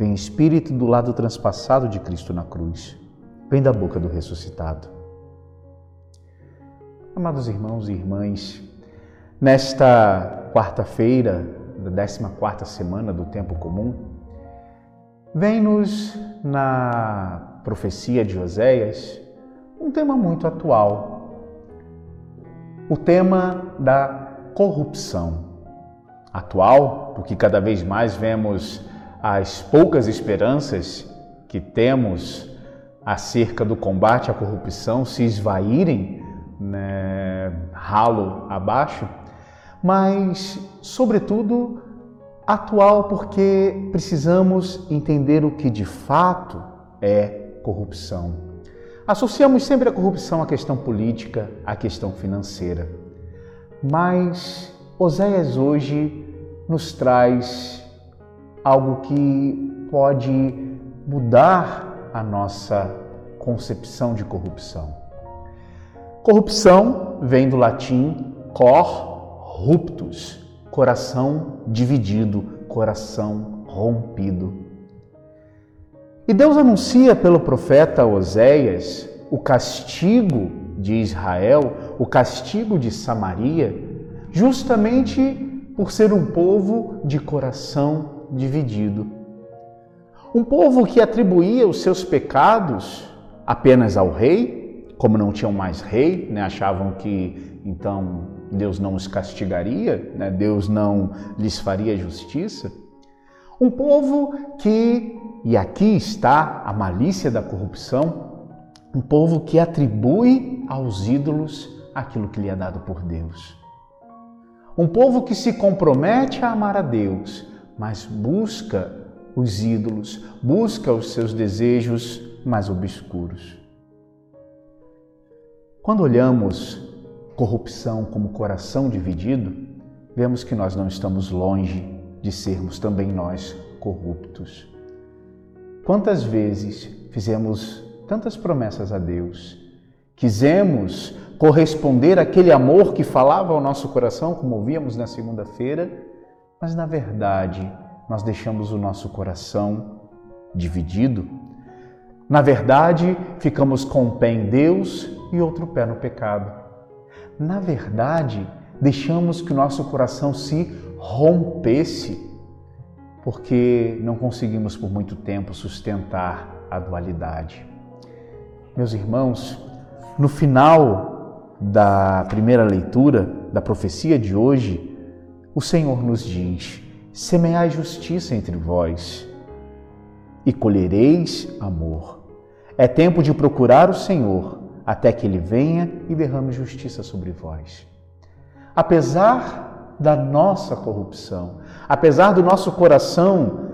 vem Espírito do lado transpassado de Cristo na cruz, vem da boca do ressuscitado. Amados irmãos e irmãs, nesta quarta-feira da 14 quarta semana do tempo comum, vem-nos na profecia de Oséias um tema muito atual, o tema da corrupção. Atual, porque cada vez mais vemos as poucas esperanças que temos acerca do combate à corrupção se esvaírem né, ralo abaixo, mas, sobretudo, atual porque precisamos entender o que de fato é corrupção. Associamos sempre a corrupção à questão política, à questão financeira. Mas Oséias hoje nos traz algo que pode mudar a nossa concepção de corrupção. Corrupção vem do latim cor ruptus, coração dividido, coração rompido. E Deus anuncia pelo profeta Oséias o castigo de Israel, o castigo de Samaria, justamente por ser um povo de coração dividido. Um povo que atribuía os seus pecados apenas ao rei, como não tinham mais rei, né? achavam que então Deus não os castigaria, né? Deus não lhes faria justiça. Um povo que e aqui está a malícia da corrupção, um povo que atribui aos ídolos aquilo que lhe é dado por Deus. Um povo que se compromete a amar a Deus, mas busca os ídolos, busca os seus desejos mais obscuros. Quando olhamos corrupção como coração dividido, vemos que nós não estamos longe de sermos também nós corruptos. Quantas vezes fizemos tantas promessas a Deus, quisemos corresponder àquele amor que falava ao nosso coração, como ouvíamos na segunda-feira, mas na verdade nós deixamos o nosso coração dividido. Na verdade, ficamos com um pé em Deus e outro pé no pecado. Na verdade, deixamos que o nosso coração se rompesse porque não conseguimos por muito tempo sustentar a dualidade. Meus irmãos, no final da primeira leitura da profecia de hoje, o Senhor nos diz: semeai justiça entre vós e colhereis amor. É tempo de procurar o Senhor até que ele venha e derrame justiça sobre vós. Apesar da nossa corrupção. Apesar do nosso coração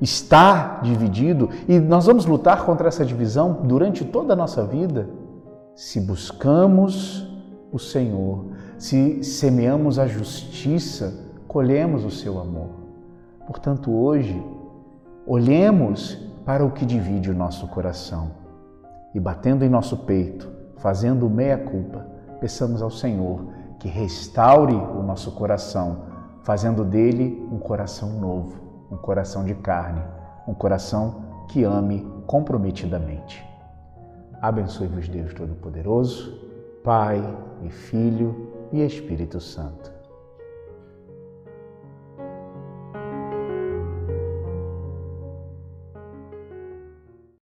estar dividido, e nós vamos lutar contra essa divisão durante toda a nossa vida, se buscamos o Senhor, se semeamos a justiça, colhemos o seu amor. Portanto, hoje, olhemos para o que divide o nosso coração e, batendo em nosso peito, fazendo meia-culpa, peçamos ao Senhor que restaure o nosso coração, fazendo dele um coração novo, um coração de carne, um coração que ame comprometidamente. Abençoe-vos Deus Todo-Poderoso, Pai e Filho e Espírito Santo.